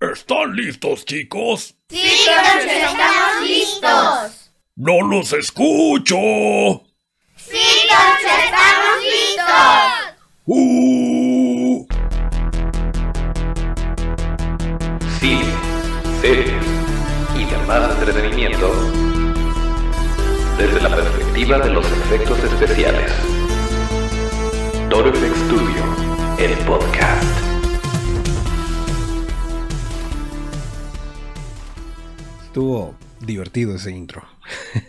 ¿Están listos, chicos? Sí, George, estamos listos. No los escucho. Sí, George, estamos listos. Uh. Cine, series y demás entretenimiento desde la perspectiva de los efectos especiales. Toro FX Studio, el podcast. Estuvo divertido ese intro.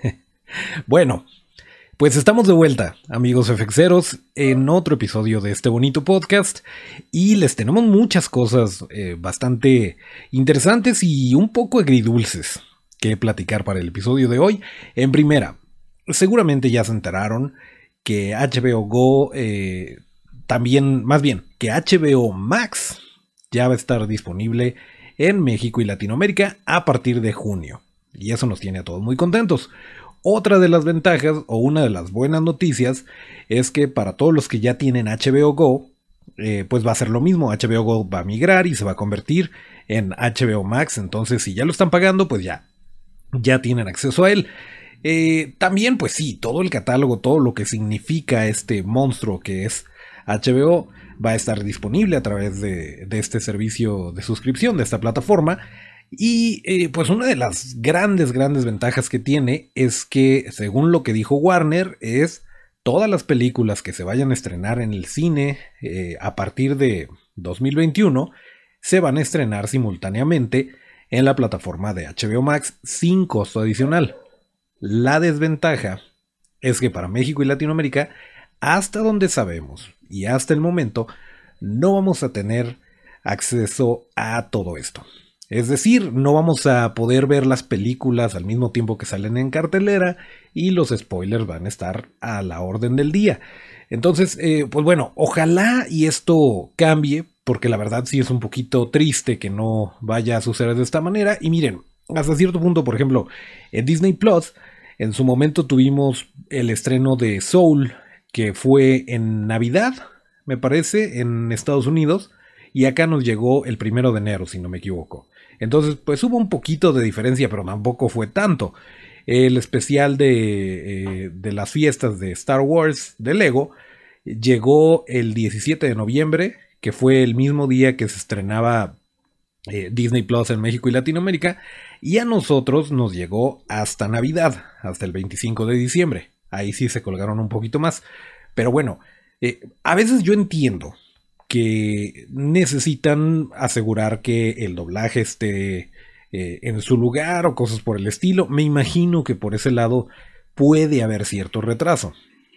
bueno, pues estamos de vuelta, amigos FXeros, en otro episodio de este bonito podcast y les tenemos muchas cosas eh, bastante interesantes y un poco agridulces que platicar para el episodio de hoy. En primera, seguramente ya se enteraron que HBO Go eh, también, más bien, que HBO Max ya va a estar disponible en México y Latinoamérica a partir de junio. Y eso nos tiene a todos muy contentos. Otra de las ventajas o una de las buenas noticias es que para todos los que ya tienen HBO Go, eh, pues va a ser lo mismo. HBO Go va a migrar y se va a convertir en HBO Max. Entonces, si ya lo están pagando, pues ya, ya tienen acceso a él. Eh, también, pues sí, todo el catálogo, todo lo que significa este monstruo que es HBO, va a estar disponible a través de, este servicio de suscripción, de esta plataforma. Y eh, pues una de las grandes, grandes ventajas que tiene es que, según lo que dijo Warner, es todas las películas que se vayan a estrenar en el cine eh, a partir de 2021 se van a estrenar simultáneamente en la plataforma de HBO Max sin costo adicional. La desventaja es que para México y Latinoamérica, hasta donde sabemos, y hasta el momento no vamos a tener acceso a todo esto. Es decir, no vamos a poder ver las películas al mismo tiempo que salen en cartelera y los spoilers van a estar a la orden del día. Entonces, eh, pues bueno, ojalá y esto cambie, porque la verdad sí es un poquito triste que no vaya a suceder de esta manera. Y miren, hasta cierto punto, por ejemplo, en Disney Plus, en su momento tuvimos el estreno de Soul, que fue en Navidad, me parece, en Estados Unidos, y acá nos llegó el primero de enero, si no me equivoco. Entonces, pues hubo un poquito de diferencia, pero tampoco fue tanto. El especial de, eh, de las fiestas de Star Wars de Lego llegó el 17 de noviembre, que fue el mismo día que se estrenaba eh, Disney Plus en México y Latinoamérica, y a nosotros nos llegó hasta Navidad, hasta el 25 de diciembre. Ahí sí se colgaron un poquito más. Pero bueno, eh, a veces yo entiendo que necesitan asegurar que el doblaje esté eh, en su lugar o cosas por el estilo. Me imagino que por ese lado puede haber cierto retraso.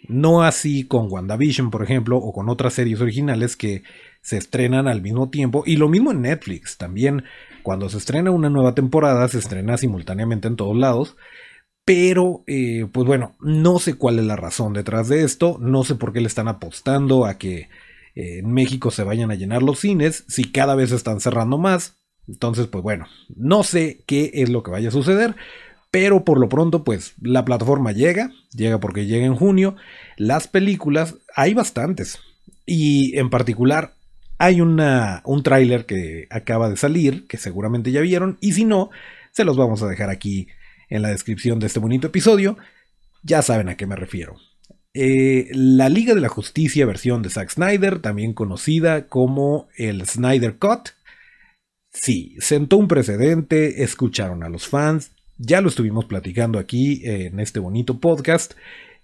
No así con WandaVision, por ejemplo, o con otras series originales que se estrenan al mismo tiempo. Y lo mismo en Netflix. También cuando se estrena una nueva temporada, se estrena simultáneamente en todos lados. Pero, eh, pues bueno, no sé cuál es la razón detrás de esto, no sé por qué le están apostando a que eh, en México se vayan a llenar los cines, si cada vez están cerrando más. Entonces, pues bueno, no sé qué es lo que vaya a suceder, pero por lo pronto, pues la plataforma llega, llega porque llega en junio. Las películas, hay bastantes. Y en particular, hay una, un tráiler que acaba de salir, que seguramente ya vieron, y si no, se los vamos a dejar aquí en la descripción de este bonito episodio, ya saben a qué me refiero. Eh, la Liga de la Justicia versión de Zack Snyder, también conocida como el Snyder Cut. Sí, sentó un precedente, escucharon a los fans, ya lo estuvimos platicando aquí en este bonito podcast.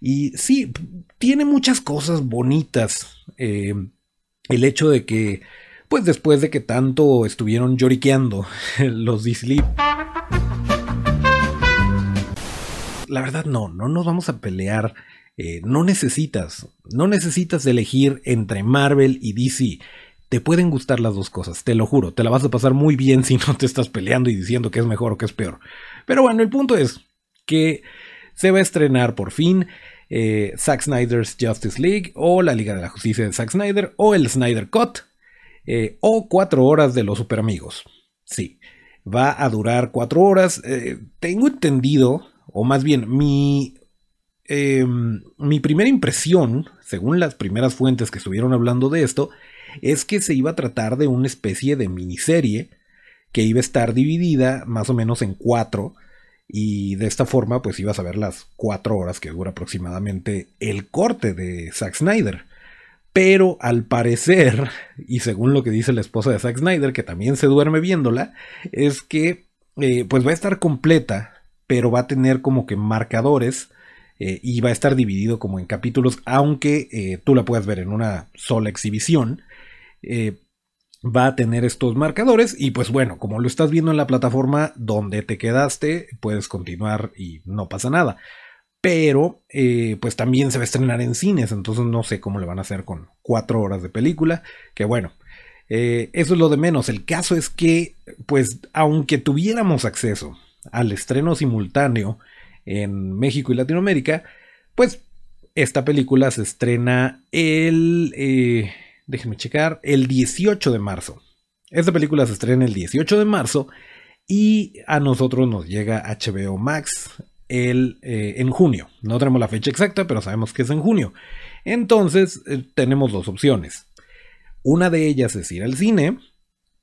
Y sí, tiene muchas cosas bonitas. Eh, el hecho de que, pues después de que tanto estuvieron lloriqueando los DC la verdad no, no nos vamos a pelear. Eh, no necesitas, no necesitas elegir entre Marvel y DC. Te pueden gustar las dos cosas, te lo juro. Te la vas a pasar muy bien si no te estás peleando y diciendo que es mejor o que es peor. Pero bueno, el punto es que se va a estrenar por fin eh, Zack Snyder's Justice League o la Liga de la Justicia de Zack Snyder o el Snyder Cut eh, o cuatro horas de los super amigos. Sí, va a durar cuatro horas. tengo entendido o más bien mi, em, mi primera impresión, según las primeras fuentes que estuvieron hablando de esto, es que se iba a tratar de una especie de miniserie que iba a estar dividida más o menos en cuatro y de esta forma pues ibas a ver las cuatro horas que dura aproximadamente el corte de Zack Snyder. Pero al parecer, y según lo que dice la esposa de Zack Snyder, que también se duerme viéndola, es que eh, pues va a estar completa, pero va a tener como que marcadores eh, y va a estar dividido como en capítulos, aunque eh, tú la puedas ver en una sola exhibición va a tener estos marcadores y pues bueno, como lo estás viendo en la plataforma donde te quedaste, puedes continuar y no pasa nada. Pero eh, pues también se va a estrenar en cines, entonces no sé cómo le van a hacer con cuatro horas de película, que bueno, eh, eso es lo de menos. El caso es que pues aunque tuviéramos acceso al estreno simultáneo en México y Latinoamérica, pues esta película se estrena el... Eh, déjenme checar, el 18 de marzo. Esta película se estrena el 18 de marzo y a nosotros nos llega HBO Max el, eh, en junio. No tenemos la fecha exacta, pero sabemos que es en junio. Entonces eh, tenemos dos opciones. Una de ellas es ir al cine,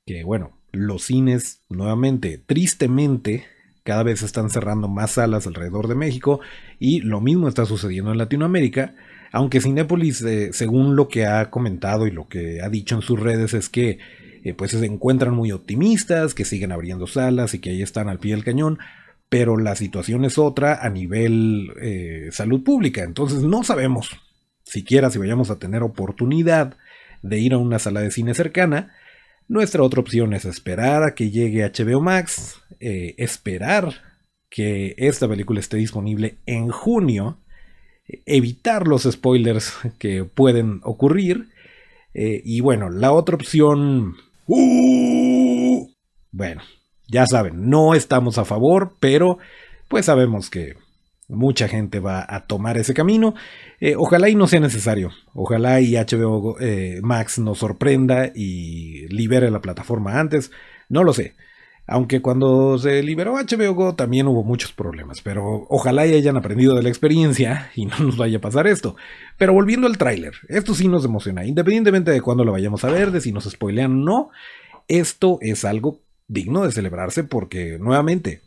que bueno, los cines nuevamente, tristemente, cada vez están cerrando más salas alrededor de México y lo mismo está sucediendo en Latinoamérica. Aunque Cinépolis, eh, según lo que ha comentado y lo que ha dicho en sus redes, es que eh, pues se encuentran muy optimistas, que siguen abriendo salas y que ahí están al pie del cañón, pero la situación es otra a nivel eh, salud pública. Entonces no sabemos siquiera si vayamos a tener oportunidad de ir a una sala de cine cercana. Nuestra otra opción es esperar a que llegue HBO Max, esperar que esta película esté disponible en junio evitar los spoilers que pueden ocurrir. Eh, y bueno, la otra opción... Uh, bueno, ya saben, no estamos a favor, pero pues sabemos que mucha gente va a tomar ese camino. Eh, ojalá y no sea necesario. Ojalá y HBO eh, Max nos sorprenda y libere la plataforma antes. No lo sé. Aunque cuando se liberó HBO Go también hubo muchos problemas, pero ojalá y hayan aprendido de la experiencia y no nos vaya a pasar esto. Pero volviendo al tráiler, esto sí nos emociona, independientemente de cuándo lo vayamos a ver, de si nos spoilean o no, esto es algo digno de celebrarse porque nuevamente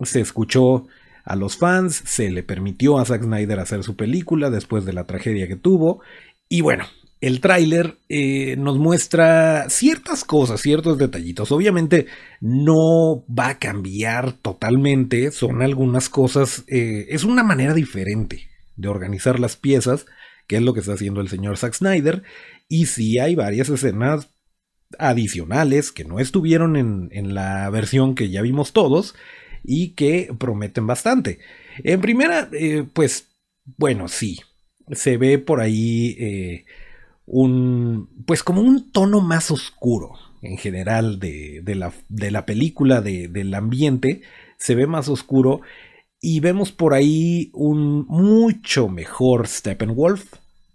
se escuchó a los fans, se le permitió a Zack Snyder hacer su película después de la tragedia que tuvo. Y bueno, el tráiler eh, nos muestra ciertas cosas, ciertos detallitos. Obviamente no va a cambiar totalmente, son algunas cosas, eh, es una manera diferente de organizar las piezas, que es lo que está haciendo el señor Zack Snyder, y sí hay varias escenas adicionales que no estuvieron en, la versión que ya vimos todos y que prometen bastante. En primera, eh, pues bueno, sí, se ve por ahí un, pues como un tono más oscuro en general de, la, de la, película, del ambiente, se ve más oscuro y vemos por ahí un mucho mejor Steppenwolf.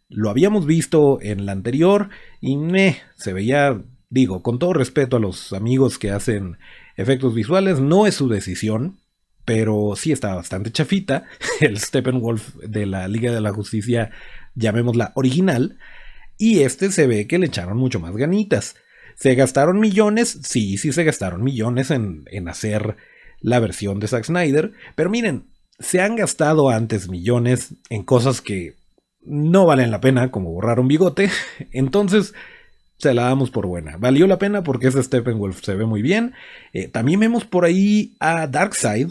Lo habíamos visto en la anterior y me se veía, digo, con todo respeto a los amigos que hacen efectos visuales, no es su decisión, pero sí está bastante chafita. El Steppenwolf de la Liga de la Justicia, llamémosla original, y este se ve que le echaron mucho más ganitas. ¿Se gastaron millones? Sí, sí se gastaron millones en, hacer la versión de Zack Snyder. Pero miren, se han gastado antes millones en cosas que no valen la pena, como borrar un bigote. Entonces, la damos por buena. Valió la pena porque ese Steppenwolf se ve muy bien. Eh, también vemos por ahí a Darkseid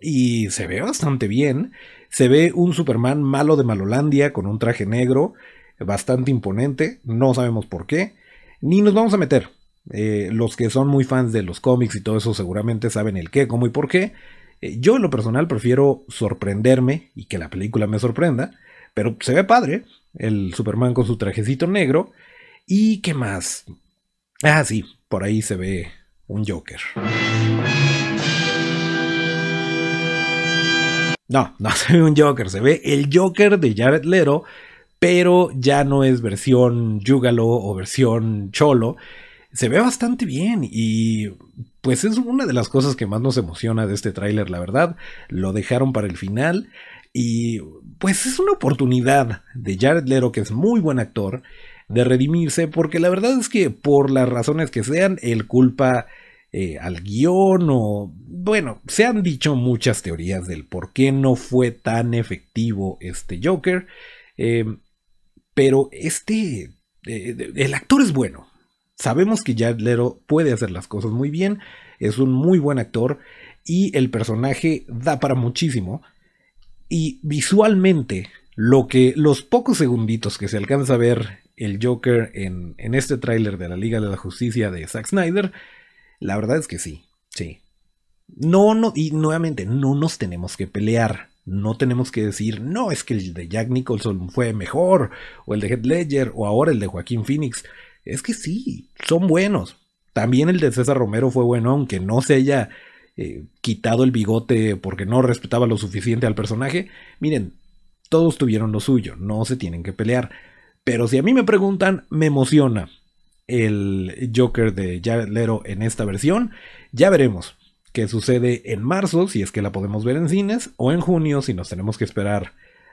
y se ve bastante bien. Se ve un Superman malo de Malolandia con un traje negro bastante imponente, no sabemos por qué, ni nos vamos a meter. Eh, los que son muy fans de los cómics y todo eso seguramente saben el qué, cómo y por qué. Eh, yo en lo personal prefiero sorprenderme y que la película me sorprenda, pero se ve padre, el Superman con su trajecito negro. ¿Y qué más? Ah, sí, por ahí se ve un Joker. No, no se ve un Joker, se ve el Joker de Jared Leto pero ya no es versión Yugalo o versión Cholo. Se ve bastante bien y pues es una de las cosas que más nos emociona de este tráiler, la verdad. Lo dejaron para el final y pues es una oportunidad de Jared Leto, que es muy buen actor, de redimirse, porque la verdad es que por las razones que sean, él culpa eh, al guion o... Bueno, se han dicho muchas teorías del por qué no fue tan efectivo este Joker, eh, pero este... Eh, el actor es bueno. Sabemos que Jared puede hacer las cosas muy bien, es un muy buen actor y el personaje da para muchísimo. Y visualmente, lo que los pocos segunditos que se alcanza a ver el Joker en, este tráiler de la Liga de la Justicia de Zack Snyder, la verdad es que sí, sí. No, no, y nuevamente, no nos tenemos que pelear. No tenemos que decir, no, es que el de Jack Nicholson fue mejor, o el de Heath Ledger, o ahora el de Joaquín Phoenix. Es que sí, son buenos. También el de César Romero fue bueno, aunque no se haya eh, quitado el bigote porque no respetaba lo suficiente al personaje. Miren, todos tuvieron lo suyo, no se tienen que pelear. Pero si a mí me preguntan, me emociona el Joker de Jared Leto en esta versión. Ya veremos qué sucede en marzo, si es que la podemos ver en cines, o en junio, si nos tenemos que esperar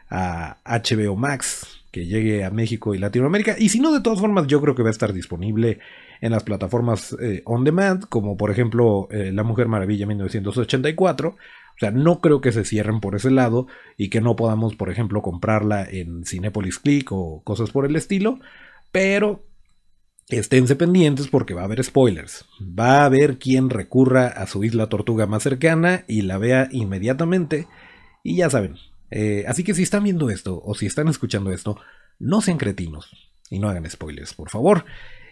a HBO Max que llegue a México y Latinoamérica. Y si no, de todas formas, yo creo que va a estar disponible en las plataformas eh, on demand, como por ejemplo eh, La Mujer Maravilla 1984. O sea, no creo que se cierren por ese lado y que no podamos, por ejemplo, comprarla en Cinepolis Click o cosas por el estilo. Pero Esténse pendientes porque va a haber spoilers. Va a haber quien recurra a su isla tortuga más cercana y la vea inmediatamente. Y ya saben. Eh, así que si están viendo esto o si están escuchando esto, no sean cretinos y no hagan spoilers, por favor.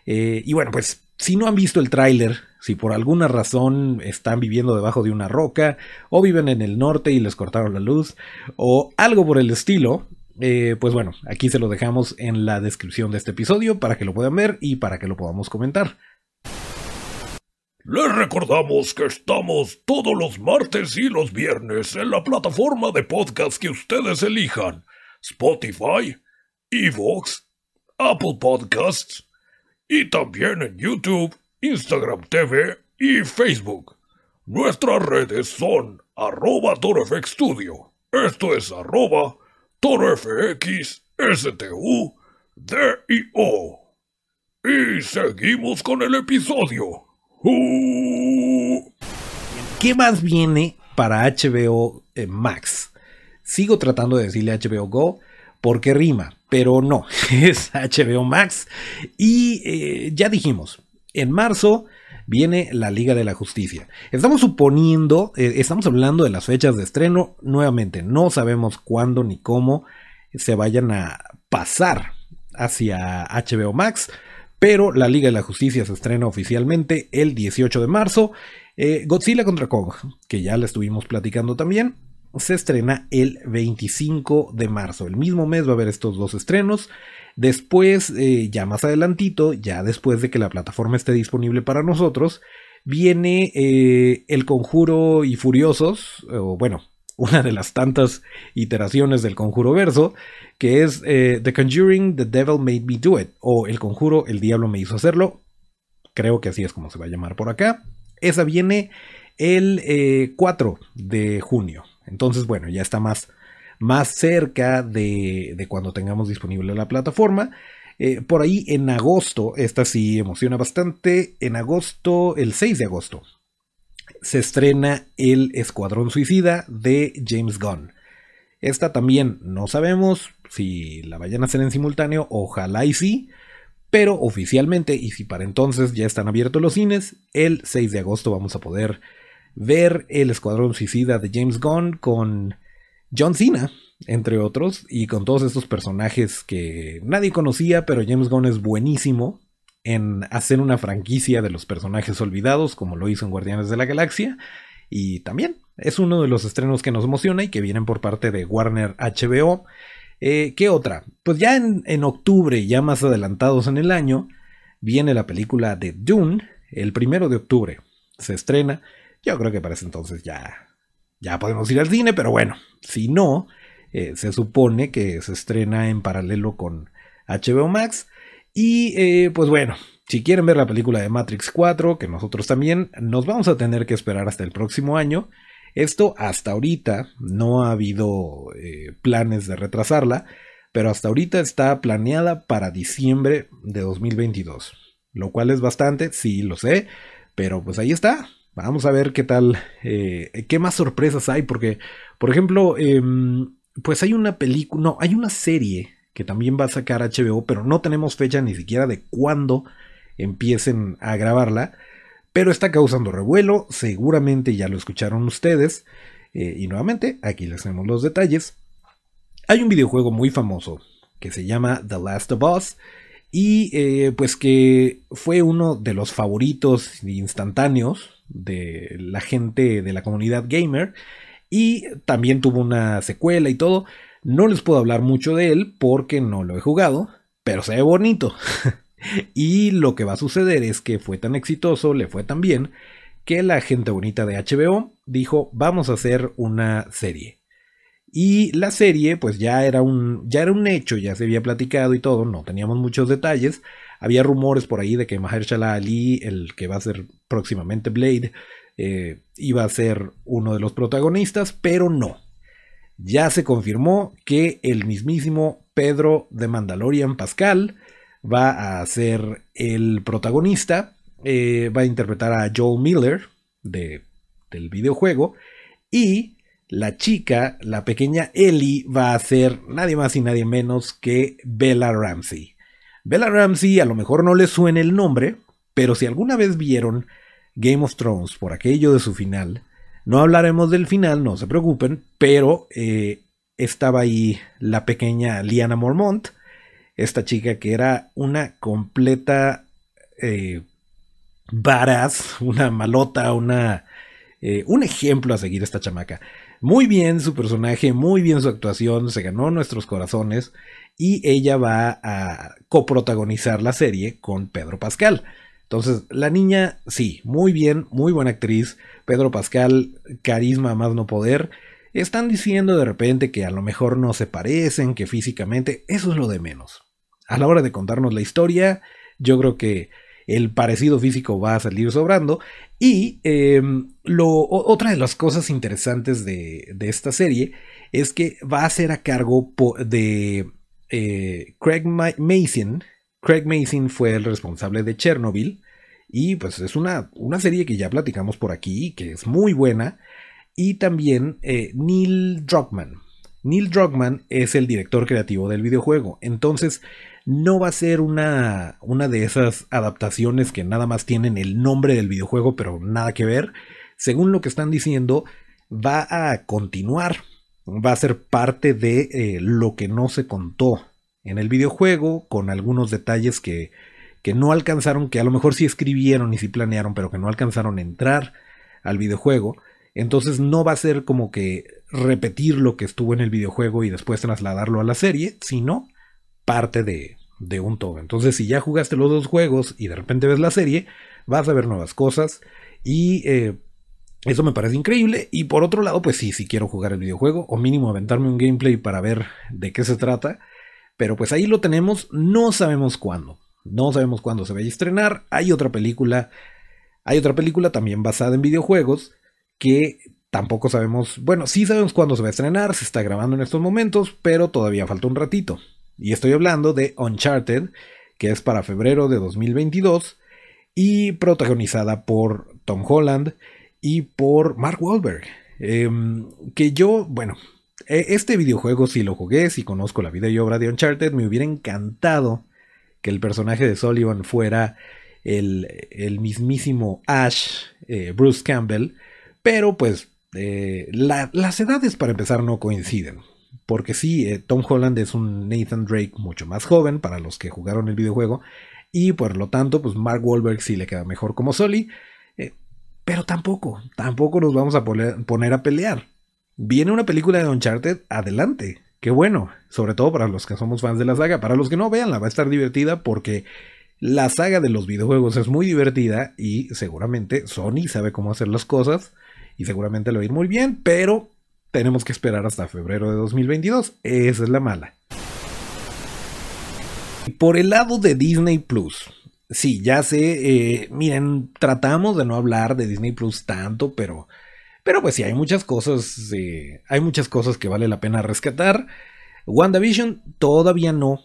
Eh, y bueno, pues si no han visto el tráiler, si por alguna razón están viviendo debajo de una roca, o viven en el norte y les cortaron la luz, o algo por el estilo, eh, pues bueno, aquí se lo dejamos en la descripción de este episodio para que lo puedan ver y para que lo podamos comentar. Les recordamos que estamos todos los martes y los viernes en la plataforma de podcast que ustedes elijan: Spotify, Evox, Apple Podcasts y también en YouTube, Instagram TV y Facebook. Nuestras redes son arroba. Esto es arroba. Y seguimos con el episodio. ¿Qué más viene para HBO eh, Max? Sigo tratando de decirle HBO Go porque rima, pero no, es HBO Max. Y eh, ya dijimos, en marzo viene la Liga de la Justicia. Estamos suponiendo, eh, estamos hablando de las fechas de estreno, nuevamente, no sabemos cuándo ni cómo se vayan a pasar hacia HBO Max, pero la Liga de la Justicia se estrena oficialmente el 18 de marzo. Eh, Godzilla contra Kong, que ya le estuvimos platicando también, se estrena el 25 de marzo. El mismo mes va a haber estos dos estrenos. Después, eh, ya más adelantito, ya después de que la plataforma esté disponible para nosotros, viene eh, El Conjuro y Furiosos, o bueno, una de las tantas iteraciones del Conjuro verso, que es eh, The Conjuring, The Devil Made Me Do It, o El Conjuro, El Diablo me hizo hacerlo. Creo que así es como se va a llamar por acá. Esa viene el 4 de junio. Entonces, bueno, ya está más más cerca de, cuando tengamos disponible la plataforma. Eh, por ahí en agosto, esta sí emociona bastante, en agosto, el 6 de agosto, se estrena El Escuadrón Suicida de James Gunn. Esta también no sabemos si la vayan a hacer en simultáneo, ojalá y sí, pero oficialmente, y si para entonces ya están abiertos los cines, el 6 de agosto vamos a poder ver El Escuadrón Suicida de James Gunn con John Cena, entre otros, y con todos estos personajes que nadie conocía, pero James Gunn es buenísimo en hacer una franquicia de los personajes olvidados, como lo hizo en Guardianes de la Galaxia, y también es uno de los estrenos que nos emociona y que vienen por parte de Warner HBO. Eh, ¿Qué otra? Pues ya en, octubre, ya más adelantados en el año, viene la película de Dune, el primero de octubre. Se estrena. Yo creo que para ese entonces ya ya podemos ir al cine, pero bueno, si no, eh, se supone que se estrena en paralelo con HBO Max. Y eh, pues bueno, si quieren ver la película de Matrix 4, que nosotros también, nos vamos a tener que esperar hasta el próximo año. Esto hasta ahorita no ha habido eh, planes de retrasarla, pero hasta ahorita está planeada para diciembre de 2022. Lo cual es bastante, sí lo sé, Pero pues ahí está. Vamos a ver qué tal, eh, qué más sorpresas hay, porque, por ejemplo, em, pues hay una película, no, hay una serie que también va a sacar HBO, pero no tenemos fecha ni siquiera de cuándo empiecen a grabarla, pero está causando revuelo, seguramente ya lo escucharon ustedes, eh, y nuevamente, aquí les tenemos los detalles. Hay un videojuego muy famoso que se llama The Last of Us, y eh, pues que fue uno de los favoritos instantáneos de la gente de la comunidad gamer, y también tuvo una secuela y todo. No les puedo hablar mucho de él porque no lo he jugado, pero se ve bonito. y lo que va a suceder es que fue tan exitoso, le fue tan bien, que la gente bonita de HBO dijo, vamos a hacer una serie. Y la serie, pues ya era un, ya era un hecho, ya se había platicado y todo, no teníamos muchos detalles. Había rumores por ahí de que Mahershala Ali, el que va a ser próximamente Blade, eh, iba a ser uno de los protagonistas, pero no. Ya se confirmó que el mismísimo Pedro de Mandalorian Pascal va a ser el protagonista, eh, va a interpretar a Joel Miller de, del videojuego y la chica, la pequeña Ellie, va a ser nadie más y nadie menos que Bella Ramsey. Bella Ramsey a lo mejor no le suena el nombre, pero si alguna vez vieron Game of Thrones por aquello de su final. No hablaremos del final, no se preocupen, pero eh, estaba ahí la pequeña Liana Mormont, esta chica que era una completa eh, varas, una malota, una, eh, un ejemplo a seguir esta chamaca. Muy bien su personaje, muy bien su actuación, se ganó nuestros corazones y ella va a coprotagonizar la serie con Pedro Pascal. Entonces, la niña, sí, muy bien, muy buena actriz. Pedro Pascal, carisma más no poder. Están diciendo de repente que a lo mejor no se parecen, que físicamente, eso es lo de menos. A la hora de contarnos la historia, yo creo que el parecido físico va a salir sobrando. Y em, lo, otra de las cosas interesantes de, esta serie es que va a ser a cargo de eh, Craig Mason, Craig Mason fue el responsable de Chernobyl. Y pues es una, una serie que ya platicamos por aquí, que es muy buena. Y también eh, Neil Druckmann. Neil Druckmann es el director creativo del videojuego. Entonces, no va a ser una, una de esas adaptaciones que nada más tienen el nombre del videojuego, pero nada que ver. Según lo que están diciendo, va a continuar. Va a ser parte de eh, lo que no se contó en el videojuego, con algunos detalles que, que no alcanzaron, que a lo mejor sí escribieron y sí planearon, pero que no alcanzaron a entrar al videojuego. Entonces no va a ser como que repetir lo que estuvo en el videojuego y después trasladarlo a la serie, sino parte de, de un todo. Entonces si ya jugaste los dos juegos y de repente ves la serie, vas a ver nuevas cosas y eh, eso me parece increíble. Y por otro lado, pues sí, si quiero jugar el videojuego o mínimo aventarme un gameplay para ver de qué se trata. Pero pues ahí lo tenemos, no sabemos cuándo. No sabemos cuándo se va a estrenar. Hay otra película, hay otra película también basada en videojuegos que tampoco sabemos, bueno, sí sabemos cuándo se va a estrenar, se está grabando en estos momentos, pero todavía falta un ratito. Y estoy hablando de Uncharted, que es para febrero de 2022 y protagonizada por Tom Holland y por Mark Wahlberg. Em, que yo, bueno, e, este videojuego, si lo jugué, si conozco la vida y obra de Uncharted, me hubiera encantado que el personaje de Sullivan fuera el, mismísimo Ash, eh, Bruce Campbell, pero pues eh, las edades para empezar no coinciden. Porque sí, eh, Tom Holland es un Nathan Drake mucho más joven para los que jugaron el videojuego. Y por lo tanto, pues Mark Wahlberg sí le queda mejor como Sully. Pero tampoco, tampoco nos vamos a poner a pelear. Viene una película de Uncharted, adelante. Qué bueno, sobre todo para los que somos fans de la saga. Para los que no vean, la va a estar divertida porque la saga de los videojuegos es muy divertida y seguramente Sony sabe cómo hacer las cosas y seguramente lo va a ir muy bien, pero tenemos que esperar hasta febrero de 2022. Esa es la mala. Por el lado de Disney Plus, sí, ya sé, eh, miren, tratamos de no hablar de Disney Plus tanto, pero pero pues sí, hay muchas cosas, eh, hay muchas cosas que vale la pena rescatar. WandaVision todavía no,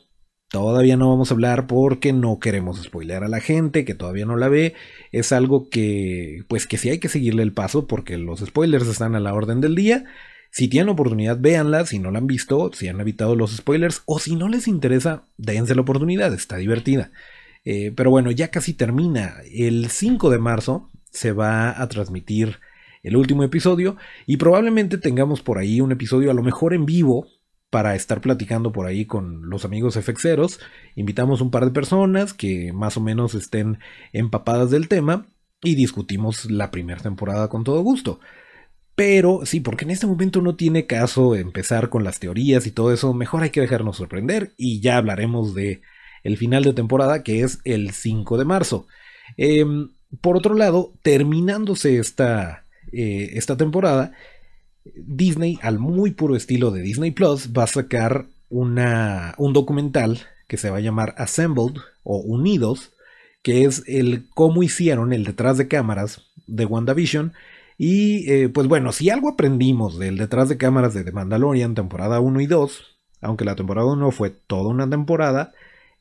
Todavía no vamos a hablar porque no queremos spoilear a la gente que todavía no la ve. Es algo que, pues que sí hay que seguirle el paso porque los spoilers están a la orden del día. Si tienen oportunidad, véanla. Si no la han visto, si han evitado los spoilers o si no les interesa, dense la oportunidad. Está divertida. Eh, pero bueno, ya casi termina. El 5 de marzo se va a transmitir el último episodio y probablemente tengamos por ahí un episodio a lo mejor en vivo para estar platicando por ahí con los amigos FXeros. Invitamos un par de personas que más o menos estén empapadas del tema y discutimos la primera temporada con todo gusto. Pero sí, porque en este momento no tiene caso empezar con las teorías y todo eso, mejor hay que dejarnos sorprender y ya hablaremos de el final de temporada que es el 5 de marzo. Em, por otro lado, terminándose esta, eh, esta temporada, Disney, al muy puro estilo de Disney Plus, va a sacar una, un documental que se va a llamar Assembled o Unidos, que es el cómo hicieron el detrás de cámaras de WandaVision. Y eh, pues bueno, si algo aprendimos del detrás de cámaras de The Mandalorian, temporada 1 y 2, aunque la temporada 1 fue toda una temporada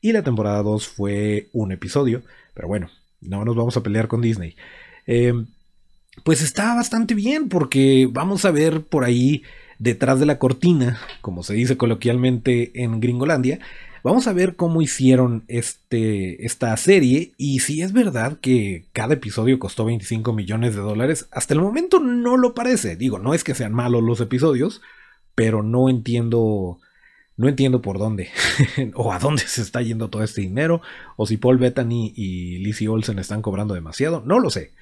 y la temporada 2 fue un episodio, pero bueno, no nos vamos a pelear con Disney. Eh, pues está bastante bien porque vamos a ver por ahí detrás de la cortina, como se dice coloquialmente en Gringolandia, vamos a ver cómo hicieron este, esta serie y si es verdad que cada episodio costó 25 millones de dólares, hasta el momento no lo parece. Digo, no es que sean malos los episodios, pero no entiendo... No entiendo por dónde o a dónde se está yendo todo este dinero o si Paul Bettany y Lizzie Olsen están cobrando demasiado, no lo sé.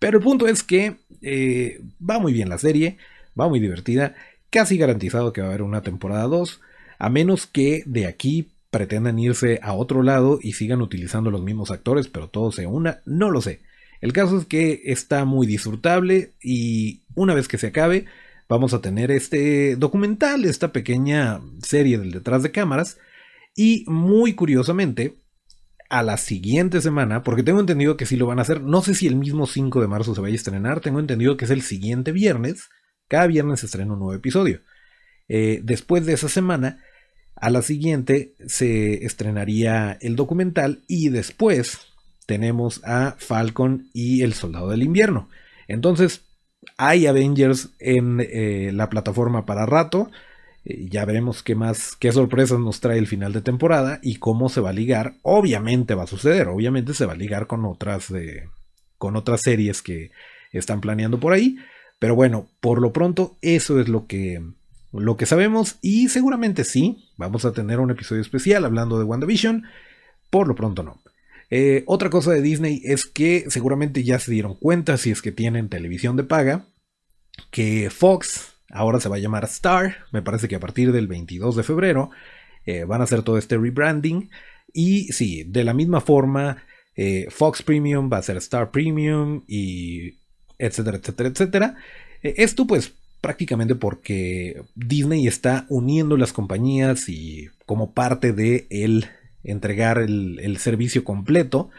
Pero el punto es que eh, va muy bien la serie, va muy divertida, casi garantizado que va a haber una temporada 2, a menos que de aquí pretendan irse a otro lado y sigan utilizando los mismos actores, pero todo se una, no lo sé. El caso es que está muy disfrutable y una vez que se acabe, vamos a tener este documental, esta pequeña serie del detrás de cámaras. Y muy curiosamente, a la siguiente semana, porque tengo entendido que sí lo van a hacer, no sé si el mismo 5 de marzo se vaya a estrenar, tengo entendido que es el siguiente viernes, cada viernes se estrena un nuevo episodio. Eh, después de esa semana, a la siguiente se estrenaría el documental y después tenemos a Falcon y el Soldado del Invierno. Entonces, hay Avengers en eh, la plataforma para rato. Eh, ya veremos qué más, qué sorpresas nos trae el final de temporada y cómo se va a ligar. Obviamente va a suceder, obviamente se va a ligar con otras, con otras series que están planeando por ahí. Pero bueno, por lo pronto eso es lo que, lo que sabemos y seguramente sí, vamos a tener un episodio especial hablando de WandaVision. Por lo pronto no. Eh, otra cosa de Disney es que seguramente ya se dieron cuenta si es que tienen televisión de paga que Fox Ahora se va a llamar Star. Me parece que a partir del 22 de febrero eh, van a hacer todo este rebranding. Y sí, de la misma forma, eh, Fox Premium va a ser Star Premium y etcétera, etcétera, etcétera. Esto pues prácticamente porque Disney está uniendo las compañías y como parte de el entregar el, servicio completo.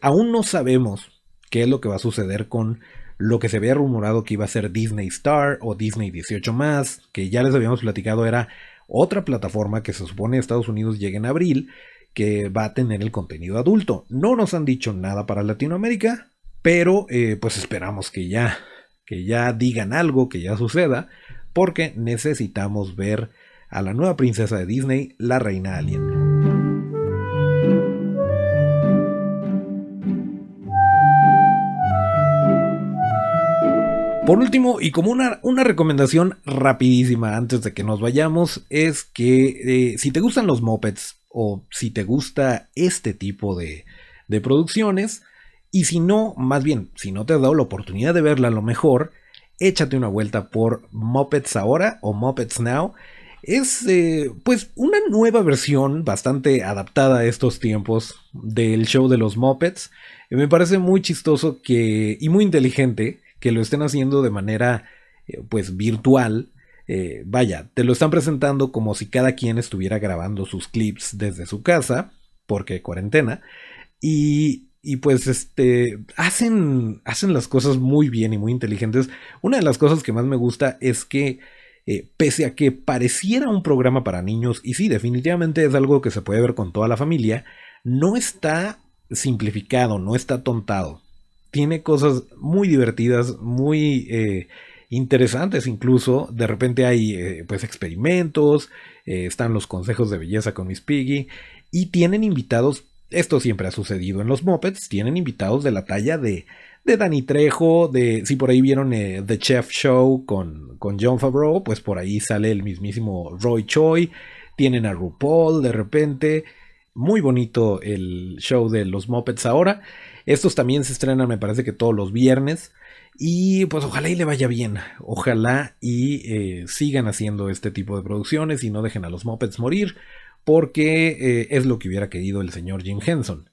aún no sabemos qué es lo que va a suceder con lo que se había rumorado que iba a ser Disney Star o Disney 18 más, que ya les habíamos platicado era otra plataforma que se supone Estados Unidos llegue en abril, que va a tener el contenido adulto. No nos han dicho nada para Latinoamérica, pero eh, pues esperamos que ya, que ya digan algo, que ya suceda, porque necesitamos ver a la nueva princesa de Disney, la reina alien. Por último, y como una, recomendación rapidísima antes de que nos vayamos, es que eh, si te gustan los mopeds o si te gusta este tipo de, producciones, y si no, más bien, si no te has dado la oportunidad de verla a lo mejor, échate una vuelta por Mopeds Ahora o Mopeds Now. Es eh, pues una nueva versión bastante adaptada a estos tiempos del show de los Mopeds. Me parece muy chistoso que, y muy inteligente que lo estén haciendo de manera eh, pues virtual. Eh, vaya, te lo están presentando como si cada quien estuviera grabando sus clips desde su casa, porque cuarentena, y, y pues este, hacen, hacen las cosas muy bien y muy inteligentes. Una de las cosas que más me gusta es que eh, pese a que pareciera un programa para niños, y sí, definitivamente es algo que se puede ver con toda la familia, no está simplificado, no está tontado. Tiene cosas muy divertidas, muy eh, interesantes incluso. De repente hay eh, pues experimentos, están los consejos de belleza con Miss Piggy y tienen invitados, esto siempre ha sucedido en los Muppets, tienen invitados de la talla de de Danny Trejo, de si por ahí vieron eh, The Chef Show con, con John Favreau, pues por ahí sale el mismísimo Roy Choi, tienen a RuPaul de repente, muy bonito el show de los Muppets ahora. Estos también se estrenan, me parece que todos los viernes. Y pues ojalá y le vaya bien. Ojalá y eh, sigan haciendo este tipo de producciones y no dejen a los Muppets morir. Porque eh, es lo que hubiera querido el señor Jim Henson.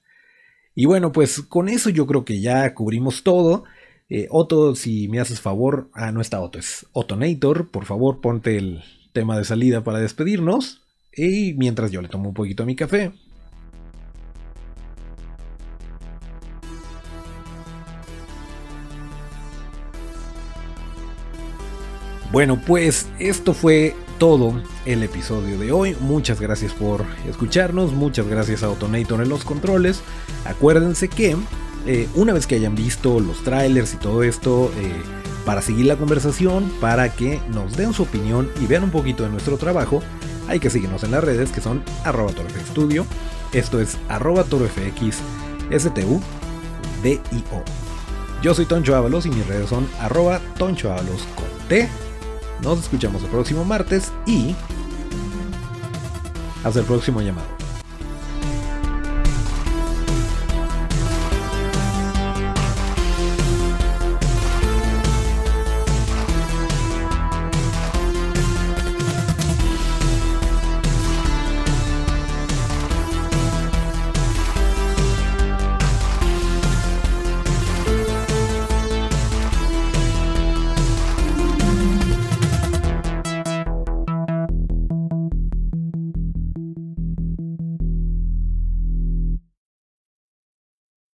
Y bueno, pues con eso yo creo que ya cubrimos todo. Eh, Otto, si me haces favor, ah, no está Otto, es Otonator, por favor ponte el tema de salida para despedirnos. Y mientras yo le tomo un poquito mi café. Bueno, pues esto fue todo el episodio de hoy. Muchas gracias por escucharnos, muchas gracias a Autonator en los controles. Acuérdense que eh, una vez que hayan visto los trailers y todo esto, eh, para seguir la conversación, para que nos den su opinión y vean un poquito de nuestro trabajo, hay que seguirnos en las redes que son arroba Studio. Esto es arroba STU DIO. Yo soy Toncho Ábalos y mis redes son arroba Toncho con T nos escuchamos el próximo martes y hasta el próximo llamado.